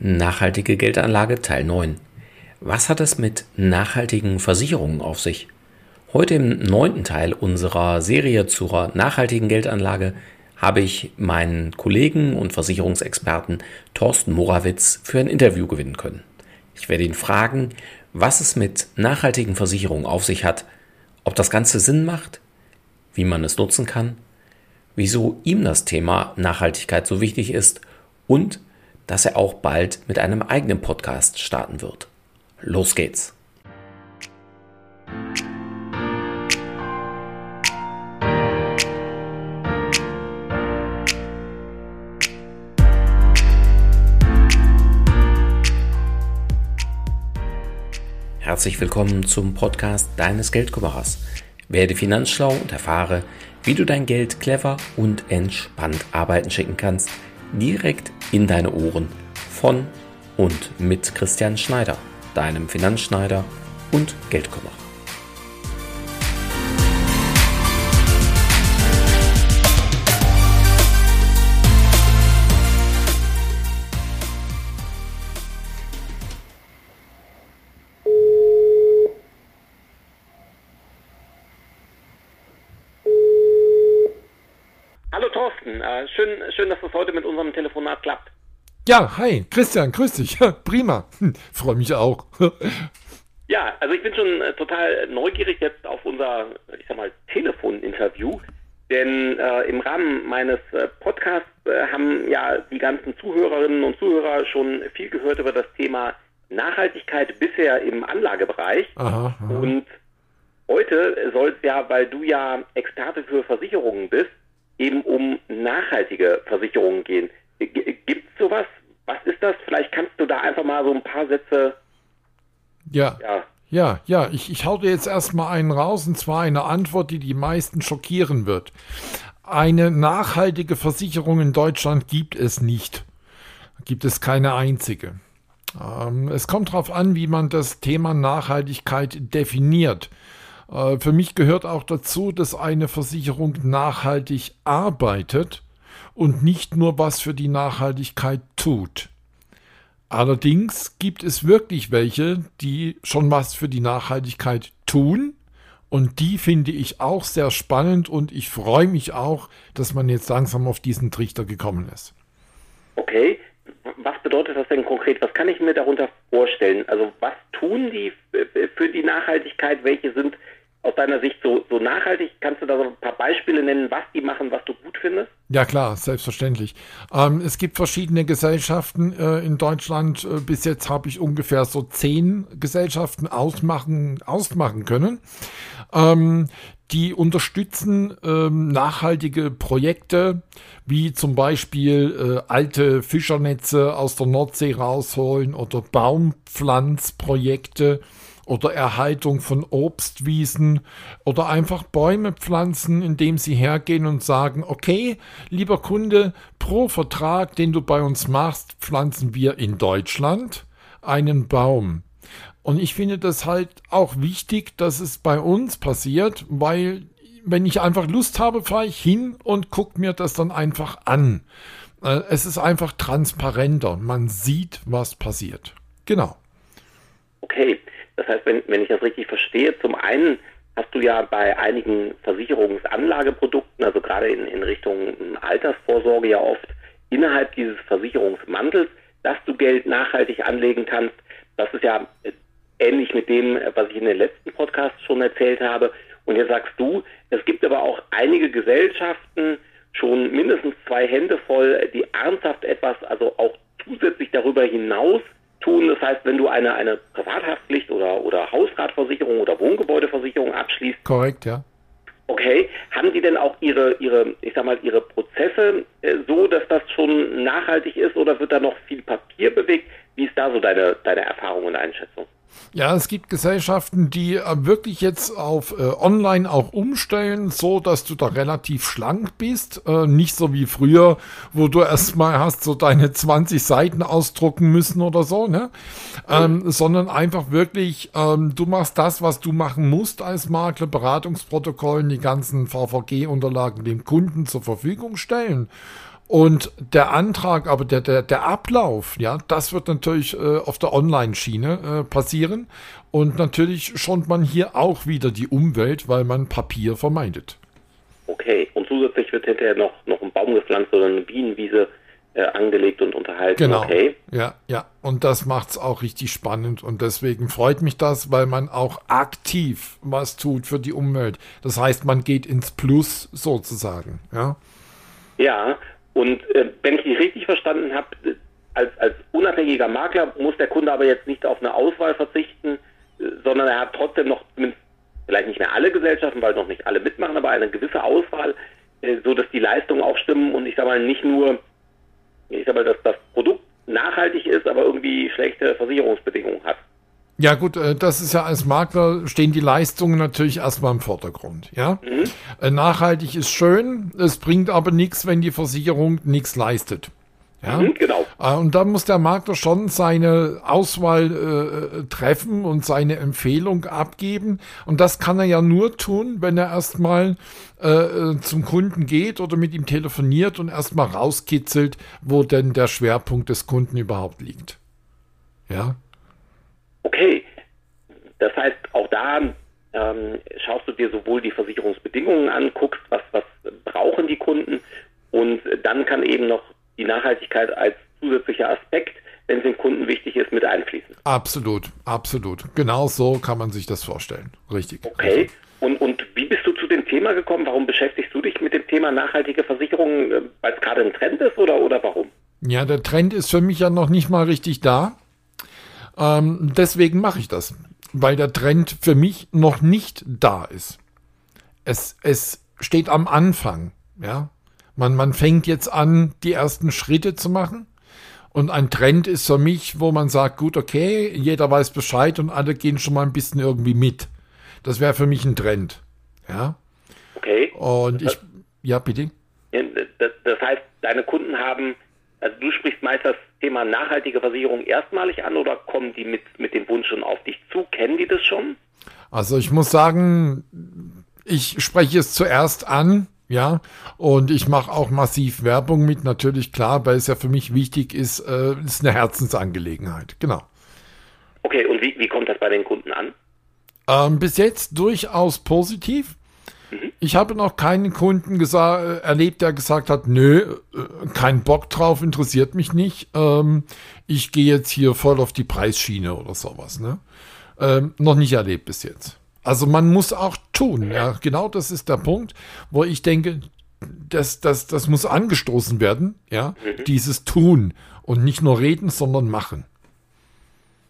Nachhaltige Geldanlage Teil 9. Was hat es mit nachhaltigen Versicherungen auf sich? Heute im neunten Teil unserer Serie zur nachhaltigen Geldanlage habe ich meinen Kollegen und Versicherungsexperten Thorsten Morawitz für ein Interview gewinnen können. Ich werde ihn fragen, was es mit nachhaltigen Versicherungen auf sich hat, ob das Ganze Sinn macht, wie man es nutzen kann, wieso ihm das Thema Nachhaltigkeit so wichtig ist und dass er auch bald mit einem eigenen Podcast starten wird. Los geht's! Herzlich willkommen zum Podcast deines Geldkümmerers. Werde finanzschlau und erfahre, wie du dein Geld clever und entspannt arbeiten schicken kannst – direkt in deine Ohren von und mit Christian Schneider, deinem Finanzschneider und Geldkümmerer. schön, schön, dass das heute mit. Ja, hi, Christian, grüß dich. Prima. Freue mich auch. ja, also ich bin schon äh, total neugierig jetzt auf unser, ich sag mal, Telefoninterview. Denn äh, im Rahmen meines äh, Podcasts äh, haben ja die ganzen Zuhörerinnen und Zuhörer schon viel gehört über das Thema Nachhaltigkeit bisher im Anlagebereich. Aha, aha. Und heute soll es ja, weil du ja Experte für Versicherungen bist, eben um nachhaltige Versicherungen gehen. Gibt es sowas? Was ist das? Vielleicht kannst du da einfach mal so ein paar Sätze. Ja. Ja, ja, ja. Ich, ich hau dir jetzt erstmal einen raus, und zwar eine Antwort, die die meisten schockieren wird. Eine nachhaltige Versicherung in Deutschland gibt es nicht. Gibt es keine einzige. Ähm, es kommt darauf an, wie man das Thema Nachhaltigkeit definiert. Äh, für mich gehört auch dazu, dass eine Versicherung nachhaltig arbeitet und nicht nur was für die Nachhaltigkeit tut. Allerdings gibt es wirklich welche, die schon was für die Nachhaltigkeit tun. Und die finde ich auch sehr spannend und ich freue mich auch, dass man jetzt langsam auf diesen Trichter gekommen ist. Okay, was bedeutet das denn konkret? Was kann ich mir darunter vorstellen? Also was tun die für die Nachhaltigkeit? Welche sind aus deiner Sicht so, so nachhaltig? Kannst du da so ein paar Beispiele nennen, was die machen, was du gut findest? Ja klar, selbstverständlich. Ähm, es gibt verschiedene Gesellschaften äh, in Deutschland. Äh, bis jetzt habe ich ungefähr so zehn Gesellschaften ausmachen, ausmachen können. Ähm, die unterstützen ähm, nachhaltige Projekte, wie zum Beispiel äh, alte Fischernetze aus der Nordsee rausholen oder Baumpflanzprojekte oder Erhaltung von Obstwiesen oder einfach Bäume pflanzen, indem sie hergehen und sagen, okay, lieber Kunde, pro Vertrag, den du bei uns machst, pflanzen wir in Deutschland einen Baum. Und ich finde das halt auch wichtig, dass es bei uns passiert, weil wenn ich einfach Lust habe, fahre ich hin und gucke mir das dann einfach an. Äh, es ist einfach transparenter. Man sieht, was passiert. Genau. Okay. Das heißt, wenn, wenn ich das richtig verstehe, zum einen hast du ja bei einigen Versicherungsanlageprodukten, also gerade in, in Richtung Altersvorsorge ja oft innerhalb dieses Versicherungsmantels, dass du Geld nachhaltig anlegen kannst. Das ist ja ähnlich mit dem, was ich in den letzten Podcasts schon erzählt habe. Und jetzt sagst du, es gibt aber auch einige Gesellschaften, schon mindestens zwei Hände voll, die ernsthaft etwas, also auch zusätzlich darüber hinaus tun. Das heißt, wenn du eine, eine Privathaftpflicht oder, oder Hausratversicherung oder Wohngebäudeversicherung abschließt. Korrekt, ja. Okay, haben die denn auch ihre, ihre, ich sag mal, ihre Prozesse äh, so, dass das schon nachhaltig ist oder wird da noch viel Papier bewegt? Wie ist da so deine, deine Erfahrung und Einschätzung? Ja, es gibt Gesellschaften, die äh, wirklich jetzt auf äh, Online auch umstellen, so dass du da relativ schlank bist. Äh, nicht so wie früher, wo du erstmal hast so deine 20 Seiten ausdrucken müssen oder so, ne? Ähm, sondern einfach wirklich, ähm, du machst das, was du machen musst als Makler, Beratungsprotokollen, die ganzen VVG-Unterlagen dem Kunden zur Verfügung stellen. Und der Antrag, aber der, der, der Ablauf, ja, das wird natürlich äh, auf der Online-Schiene äh, passieren. Und natürlich schont man hier auch wieder die Umwelt, weil man Papier vermeidet. Okay, und zusätzlich wird hinterher noch, noch ein Baum gepflanzt oder eine Bienenwiese äh, angelegt und unterhalten. Genau. Okay. Ja, ja. Und das macht es auch richtig spannend. Und deswegen freut mich das, weil man auch aktiv was tut für die Umwelt. Das heißt, man geht ins Plus sozusagen. Ja, ja und äh, wenn ich dich richtig verstanden habe, als, als unabhängiger Makler muss der Kunde aber jetzt nicht auf eine Auswahl verzichten, äh, sondern er hat trotzdem noch vielleicht nicht mehr alle Gesellschaften, weil noch nicht alle mitmachen, aber eine gewisse Auswahl, äh, so dass die Leistungen auch stimmen und ich sage mal nicht nur ich sag mal, dass das Produkt nachhaltig ist, aber irgendwie schlechte Versicherungsbedingungen hat. Ja gut, äh, das ist ja als Makler stehen die Leistungen natürlich erstmal im Vordergrund. Ja, mhm. Äh, nachhaltig ist schön, es bringt aber nichts, wenn die Versicherung nichts leistet. Ja? Mhm, genau. Äh, und da muss der Makler schon seine Auswahl äh, treffen und seine Empfehlung abgeben. Und das kann er ja nur tun, wenn er erstmal äh, äh, zum Kunden geht oder mit ihm telefoniert und erstmal rauskitzelt, wo denn der Schwerpunkt des Kunden überhaupt liegt. Ja. Okay. Das heißt, auch da ähm, schaust du dir sowohl die Versicherungsbedingungen an, guckst, was, was brauchen die Kunden und dann kann eben noch die Nachhaltigkeit als zusätzlicher Aspekt, wenn es dem Kunden wichtig ist, mit einfließen. Absolut, absolut. Genau so kann man sich das vorstellen. Richtig. Okay. Und, und wie bist du zu dem Thema gekommen? Warum beschäftigst du dich mit dem Thema nachhaltige Versicherungen, äh, weil es gerade ein Trend ist oder, oder warum? Ja, der Trend ist für mich ja noch nicht mal richtig da. Ähm, deswegen mache ich das, weil der Trend für mich noch nicht da ist. Es, es steht am Anfang, ja. Man, man fängt jetzt an, die ersten Schritte zu machen. Und ein Trend ist für mich, wo man sagt, gut, okay, jeder weiß Bescheid und alle gehen schon mal ein bisschen irgendwie mit. Das wäre für mich ein Trend. Ja. Okay. Und ich, ja, bitte. Das, das heißt, deine Kunden haben, also du sprichst meist das Thema nachhaltige Versicherung erstmalig an oder kommen die mit, mit dem Wunsch schon auf dich zu? Kennen die das schon? Also ich muss sagen, ich spreche es zuerst an ja, und ich mache auch massiv Werbung mit, natürlich klar, weil es ja für mich wichtig ist, äh, ist eine Herzensangelegenheit, genau. Okay, und wie, wie kommt das bei den Kunden an? Ähm, bis jetzt durchaus positiv. Ich habe noch keinen Kunden äh, erlebt, der gesagt hat, nö, äh, kein Bock drauf, interessiert mich nicht. Ähm, ich gehe jetzt hier voll auf die Preisschiene oder sowas. Ne? Ähm, noch nicht erlebt bis jetzt. Also man muss auch tun. Ja, genau das ist der Punkt, wo ich denke, das, das, das muss angestoßen werden, ja, mhm. dieses Tun und nicht nur reden, sondern machen.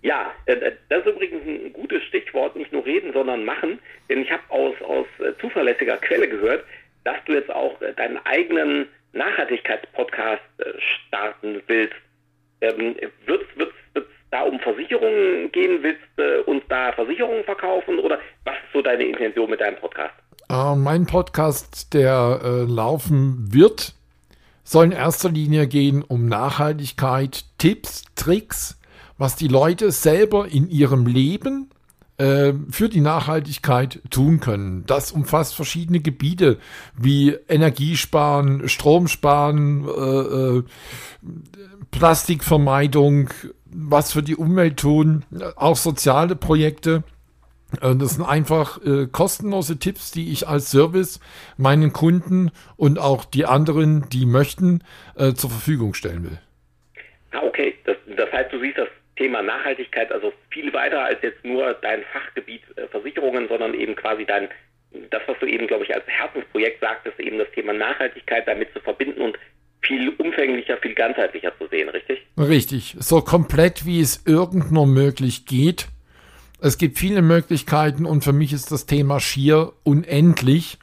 Ja, äh, äh, das ist übrigens ein gutes Stichwort, nicht nur reden, sondern machen, denn ich habe aus, aus äh, zuverlässiger Quelle gehört, dass du jetzt auch deinen eigenen Nachhaltigkeitspodcast starten willst. Ähm, wird es da um Versicherungen gehen? Willst du uns da Versicherungen verkaufen oder was ist so deine Intention mit deinem Podcast? Äh, mein Podcast, der äh, laufen wird, soll in erster Linie gehen um Nachhaltigkeit, Tipps, Tricks, was die Leute selber in ihrem Leben äh, für die Nachhaltigkeit tun können. Das umfasst verschiedene Gebiete wie Energiesparen, Stromsparen, äh, äh, Plastikvermeidung, was für die Umwelt tun, auch soziale Projekte. Äh, das sind einfach äh, kostenlose Tipps, die ich als Service meinen Kunden und auch die anderen, die möchten, äh, zur Verfügung stellen will. Ah, okay. Das, das, heißt, du siehst das Thema Nachhaltigkeit also viel weiter als jetzt nur dein Fachgebiet äh, Versicherungen, sondern eben quasi dein, das, was du eben, glaube ich, als Herzensprojekt sagtest, eben das Thema Nachhaltigkeit damit zu verbinden und viel umfänglicher, viel ganzheitlicher zu sehen, richtig? Richtig, so komplett wie es irgend nur möglich geht. Es gibt viele Möglichkeiten und für mich ist das Thema schier unendlich.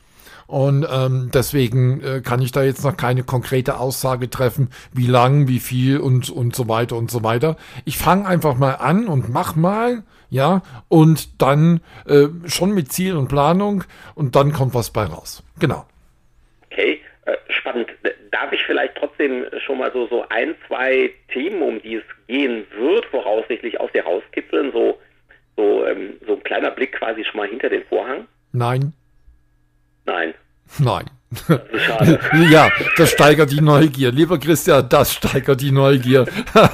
Und ähm, deswegen äh, kann ich da jetzt noch keine konkrete Aussage treffen, wie lang, wie viel und, und so weiter und so weiter. Ich fange einfach mal an und mach mal, ja, und dann äh, schon mit Ziel und Planung und dann kommt was bei raus. Genau. Okay, äh, spannend darf ich vielleicht trotzdem schon mal so, so ein, zwei Themen, um die es gehen wird, voraussichtlich aus dir rauskitzeln, so, so, ähm, so ein kleiner Blick quasi schon mal hinter den Vorhang? Nein. Nein. Nein. Schade. ja, das steigert die Neugier. Lieber Christian, das steigert die Neugier. da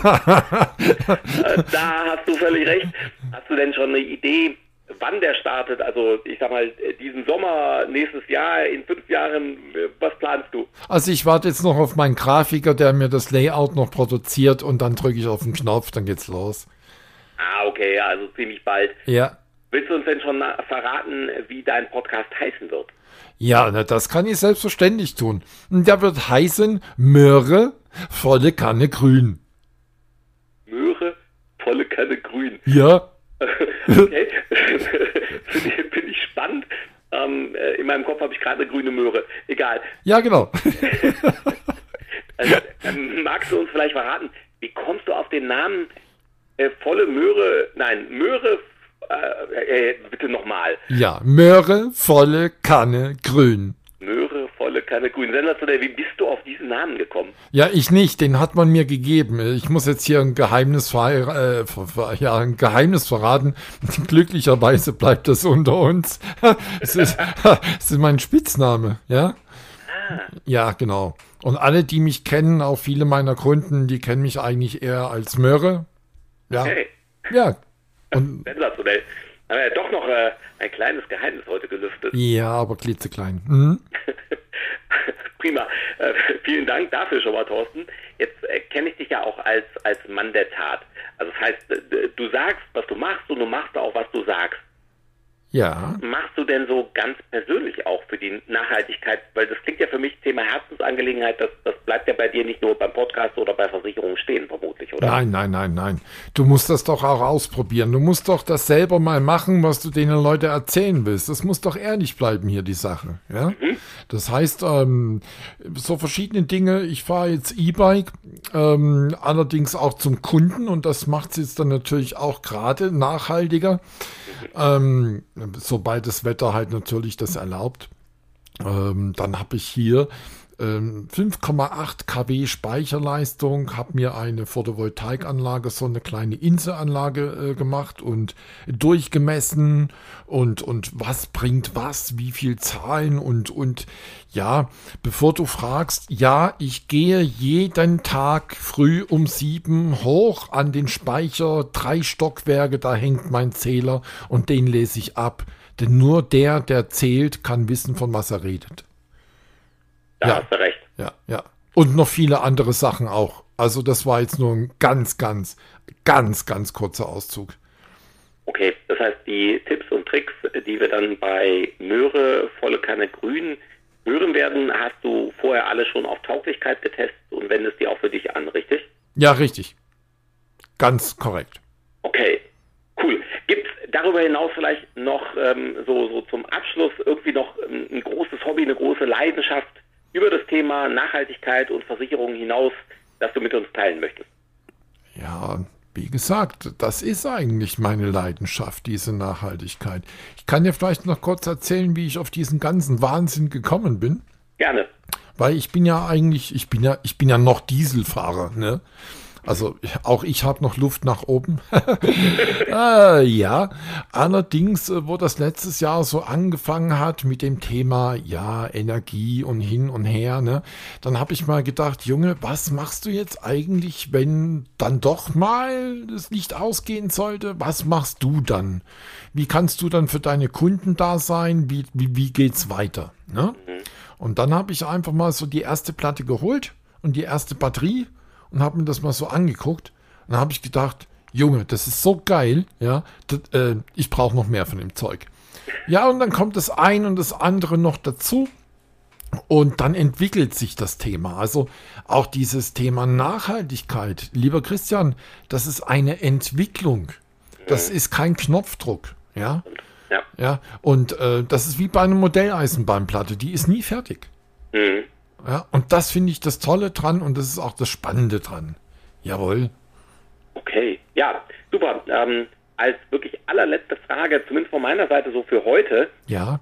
hast du völlig recht. Hast du denn schon eine Idee, wann der startet? Also ich sag mal, diesen Sommer, nächstes Jahr, in fünf Jahren, was planst du? Also ich warte jetzt noch auf meinen Grafiker, der mir das Layout noch produziert und dann drücke ich auf den Knopf, dann geht's los. Ah, okay, also ziemlich bald. Ja. Willst du uns denn schon verraten, wie dein Podcast heißen wird? Ja, na, das kann ich selbstverständlich tun. Der wird heißen Möhre, volle Kanne grün. Möhre, volle Kanne grün. Ja. okay. Finde ich, find ich spannend. Ähm, äh, in meinem Kopf habe ich gerade eine grüne Möhre. Egal. Ja, genau. also, ähm, magst du uns vielleicht verraten, wie kommst du auf den Namen äh, volle Möhre, nein, Möhre, äh, äh, bitte nochmal. Ja, Möhre, volle Kanne, grün. Möhre, volle Kanne, grün. Sensationell, wie bist du auf diesen Namen gekommen? Ja, ich nicht, den hat man mir gegeben. Ich muss jetzt hier ein Geheimnis, äh, ja, ein Geheimnis verraten. Glücklicherweise bleibt das unter uns. es, ist, es ist mein Spitzname, ja? Ah. Ja, genau. Und alle, die mich kennen, auch viele meiner Kunden, die kennen mich eigentlich eher als Möhre. Ja. Okay. Ja, und Sensationell. Haben wir ja doch noch äh, ein kleines Geheimnis heute gelüftet. Ja, aber klitzeklein. Mhm. Prima. Äh, vielen Dank dafür schon mal, Thorsten. Jetzt äh, kenne ich dich ja auch als, als Mann der Tat. Also das heißt, du sagst, was du machst und du machst auch, was du sagst. Ja. Machst du denn so ganz persönlich auch für die Nachhaltigkeit? Weil das klingt ja für mich Thema Herzensangelegenheit, das, das bleibt ja bei dir nicht nur beim Podcast oder bei Versicherungen stehen, vermutlich, oder? Nein, nein, nein, nein. Du musst das doch auch ausprobieren. Du musst doch das selber mal machen, was du denen Leute erzählen willst. Das muss doch ehrlich bleiben hier, die Sache. Ja? Mhm. Das heißt, ähm, so verschiedene Dinge. Ich fahre jetzt E-Bike, ähm, allerdings auch zum Kunden und das macht es jetzt dann natürlich auch gerade nachhaltiger. Ähm, sobald das Wetter halt natürlich das erlaubt. Ähm, dann habe ich hier 5,8 ähm, kW Speicherleistung, habe mir eine Photovoltaikanlage, so eine kleine Inselanlage äh, gemacht und durchgemessen und, und was bringt was, wie viel Zahlen und, und ja, bevor du fragst, ja, ich gehe jeden Tag früh um sieben hoch an den Speicher, drei Stockwerke, da hängt mein Zähler und den lese ich ab. Denn nur der, der zählt, kann wissen, von was er redet. Da ja. hast du recht. Ja, ja. Und noch viele andere Sachen auch. Also das war jetzt nur ein ganz, ganz, ganz, ganz kurzer Auszug. Okay, das heißt, die Tipps und Tricks, die wir dann bei Möhre, volle Kanne Grün hören werden, hast du vorher alle schon auf Tauglichkeit getestet und wendest die auch für dich an, richtig? Ja, richtig. Ganz korrekt. Okay, darüber hinaus vielleicht noch ähm, so, so zum Abschluss irgendwie noch ein großes Hobby, eine große Leidenschaft, über das Thema Nachhaltigkeit und Versicherung hinaus, das du mit uns teilen möchtest? Ja, wie gesagt, das ist eigentlich meine Leidenschaft, diese Nachhaltigkeit. Ich kann dir vielleicht noch kurz erzählen, wie ich auf diesen ganzen Wahnsinn gekommen bin. Gerne. Weil ich bin ja eigentlich, ich bin ja, ich bin ja noch Dieselfahrer, ne? Also auch ich habe noch Luft nach oben. äh, ja, allerdings, äh, wo das letztes Jahr so angefangen hat mit dem Thema, ja, Energie und hin und her, ne, dann habe ich mal gedacht, Junge, was machst du jetzt eigentlich, wenn dann doch mal das Licht ausgehen sollte? Was machst du dann? Wie kannst du dann für deine Kunden da sein? Wie, wie, wie geht's weiter? Ne? Mhm. Und dann habe ich einfach mal so die erste Platte geholt und die erste Batterie und habe mir das mal so angeguckt. Und dann habe ich gedacht, Junge, das ist so geil, ja, das, äh, ich brauche noch mehr von dem Zeug. Ja, und dann kommt das eine und das andere noch dazu. Und dann entwickelt sich das Thema. Also auch dieses Thema Nachhaltigkeit. Lieber Christian, das ist eine Entwicklung. Das ist kein Knopfdruck. Ja. Ja. ja. Und äh, das ist wie bei einer Modelleisenbahnplatte. Die ist nie fertig. Mhm. Ja, und das finde ich das Tolle dran und das ist auch das Spannende dran. Jawohl. Okay, ja, super. Ähm, als wirklich allerletzte Frage, zumindest von meiner Seite so für heute. Ja.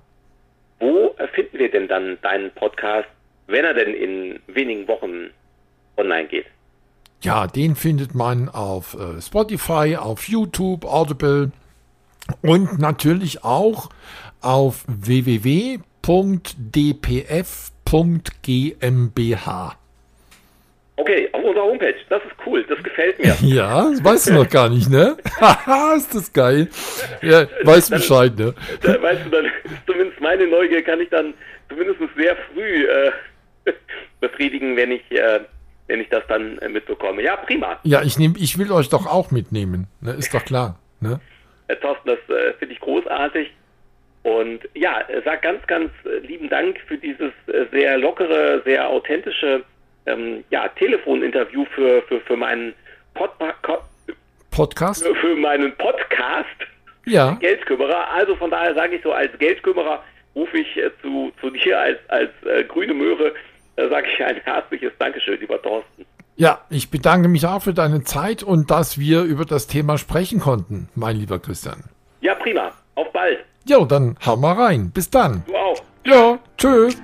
Wo finden wir denn dann deinen Podcast, wenn er denn in wenigen Wochen online geht? Ja, den findet man auf äh, Spotify, auf YouTube, Audible und natürlich auch auf www www.dpf.gmbh. Okay, auf unserer Homepage. Das ist cool. Das gefällt mir. Ja, das weißt du noch gar nicht, ne? Haha, ist das geil. Ja, weißt dann, Bescheid, ne? Dann, weißt du, dann ist zumindest meine Neugier kann ich dann zumindest sehr früh äh, befriedigen, wenn ich, äh, wenn ich das dann äh, mitbekomme. Ja, prima. Ja, ich nehm, ich will euch doch auch mitnehmen. Ne? Ist doch klar. Ne? Herr Thorsten, das äh, finde ich großartig. Und ja, sag ganz, ganz äh, lieben Dank für dieses äh, sehr lockere, sehr authentische ähm, ja, Telefoninterview für, für, für meinen Pod Podcast. Für, für meinen Podcast. Ja. Geldkümmerer. Also von daher sage ich so, als Geldkümmerer rufe ich äh, zu, zu dir als, als äh, grüne Möhre, äh, sage ich ein herzliches Dankeschön, lieber Thorsten. Ja, ich bedanke mich auch für deine Zeit und dass wir über das Thema sprechen konnten, mein lieber Christian. Ja, prima. Auf bald. Jo, dann hau mal rein. Bis dann. Du auch. Ja, tschüss.